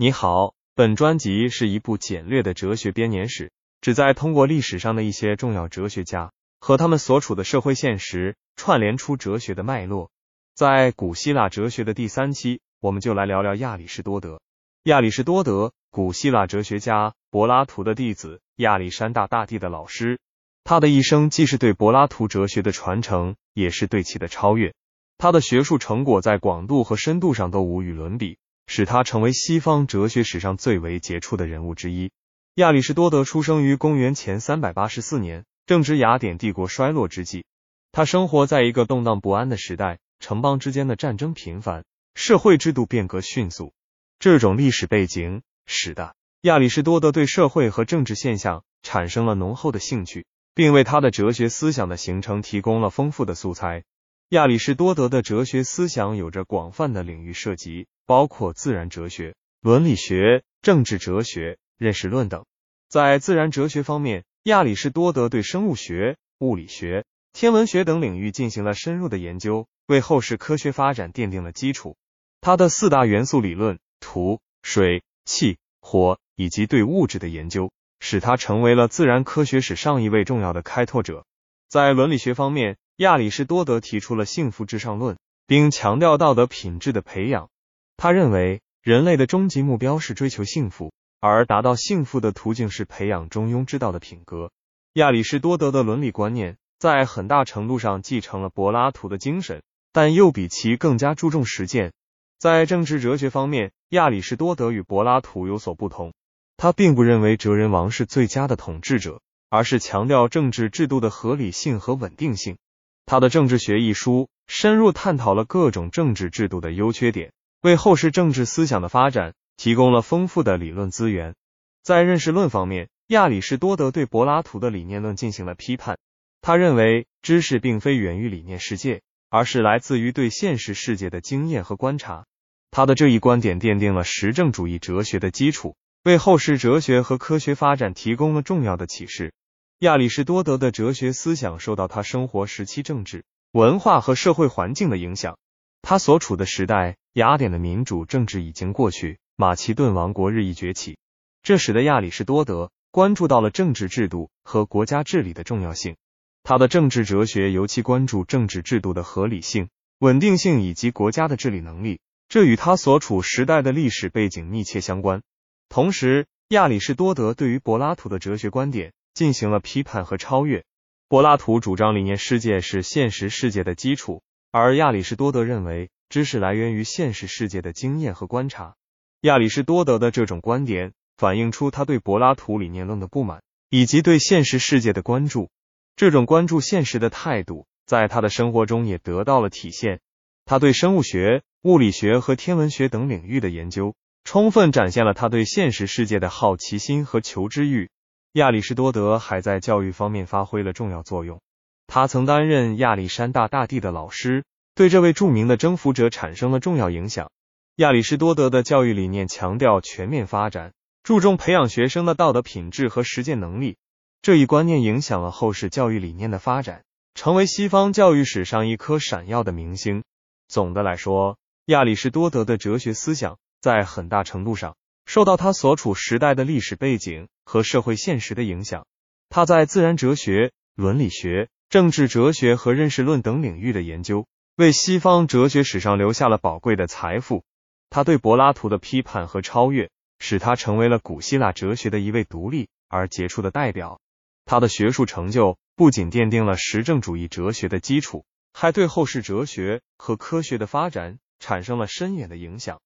你好，本专辑是一部简略的哲学编年史，旨在通过历史上的一些重要哲学家和他们所处的社会现实，串联出哲学的脉络。在古希腊哲学的第三期，我们就来聊聊亚里士多德。亚里士多德，古希腊哲学家柏拉图的弟子，亚历山大大帝的老师。他的一生既是对柏拉图哲学的传承，也是对其的超越。他的学术成果在广度和深度上都无与伦比，使他成为西方哲学史上最为杰出的人物之一。亚里士多德出生于公元前三百八十四年，正值雅典帝国衰落之际。他生活在一个动荡不安的时代，城邦之间的战争频繁，社会制度变革迅速。这种历史背景使得亚里士多德对社会和政治现象产生了浓厚的兴趣。并为他的哲学思想的形成提供了丰富的素材。亚里士多德的哲学思想有着广泛的领域涉及，包括自然哲学、伦理学、政治哲学、认识论等。在自然哲学方面，亚里士多德对生物学、物理学、天文学等领域进行了深入的研究，为后世科学发展奠定了基础。他的四大元素理论——土、水、气、火，以及对物质的研究。使他成为了自然科学史上一位重要的开拓者。在伦理学方面，亚里士多德提出了幸福至上论，并强调道德品质的培养。他认为，人类的终极目标是追求幸福，而达到幸福的途径是培养中庸之道的品格。亚里士多德的伦理观念在很大程度上继承了柏拉图的精神，但又比其更加注重实践。在政治哲学方面，亚里士多德与柏拉图有所不同。他并不认为哲人王是最佳的统治者，而是强调政治制度的合理性和稳定性。他的《政治学》一书深入探讨了各种政治制度的优缺点，为后世政治思想的发展提供了丰富的理论资源。在认识论方面，亚里士多德对柏拉图的理念论进行了批判。他认为，知识并非源于理念世界，而是来自于对现实世界的经验和观察。他的这一观点奠定了实证主义哲学的基础。为后世哲学和科学发展提供了重要的启示。亚里士多德的哲学思想受到他生活时期政治、文化和社会环境的影响。他所处的时代，雅典的民主政治已经过去，马其顿王国日益崛起，这使得亚里士多德关注到了政治制度和国家治理的重要性。他的政治哲学尤其关注政治制度的合理性、稳定性以及国家的治理能力，这与他所处时代的历史背景密切相关。同时，亚里士多德对于柏拉图的哲学观点进行了批判和超越。柏拉图主张理念世界是现实世界的基础，而亚里士多德认为知识来源于现实世界的经验和观察。亚里士多德的这种观点反映出他对柏拉图理念论的不满，以及对现实世界的关注。这种关注现实的态度在他的生活中也得到了体现。他对生物学、物理学和天文学等领域的研究。充分展现了他对现实世界的好奇心和求知欲。亚里士多德还在教育方面发挥了重要作用。他曾担任亚历山大大帝的老师，对这位著名的征服者产生了重要影响。亚里士多德的教育理念强调全面发展，注重培养学生的道德品质和实践能力。这一观念影响了后世教育理念的发展，成为西方教育史上一颗闪耀的明星。总的来说，亚里士多德的哲学思想。在很大程度上受到他所处时代的历史背景和社会现实的影响。他在自然哲学、伦理学、政治哲学和认识论等领域的研究，为西方哲学史上留下了宝贵的财富。他对柏拉图的批判和超越，使他成为了古希腊哲学的一位独立而杰出的代表。他的学术成就不仅奠定了实证主义哲学的基础，还对后世哲学和科学的发展产生了深远的影响。